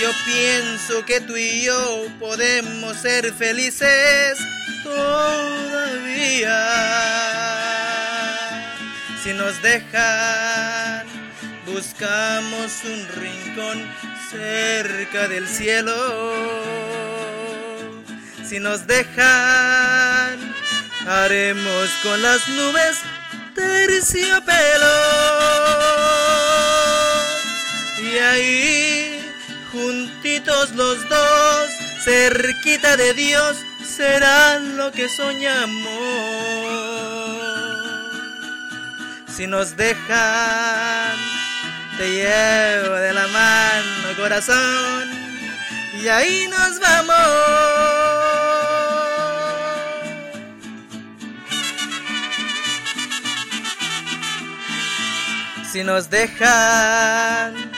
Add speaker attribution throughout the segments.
Speaker 1: Yo pienso que tú y yo podemos ser felices todavía. Si nos dejan, buscamos un rincón cerca del cielo. Si nos dejan, haremos con las nubes terciopelo. Y ahí, juntitos los dos, cerquita de Dios, serán lo que soñamos. Si nos dejan, te llevo de la mano, corazón, y ahí nos vamos. Si nos dejan,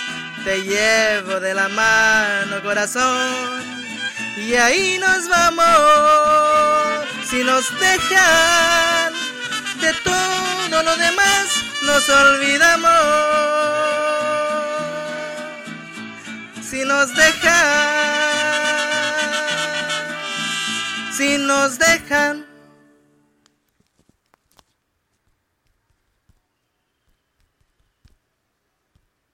Speaker 1: te llevo de la mano corazón y ahí nos vamos. Si nos dejan, de todo lo demás nos olvidamos. Si nos dejan, si nos dejan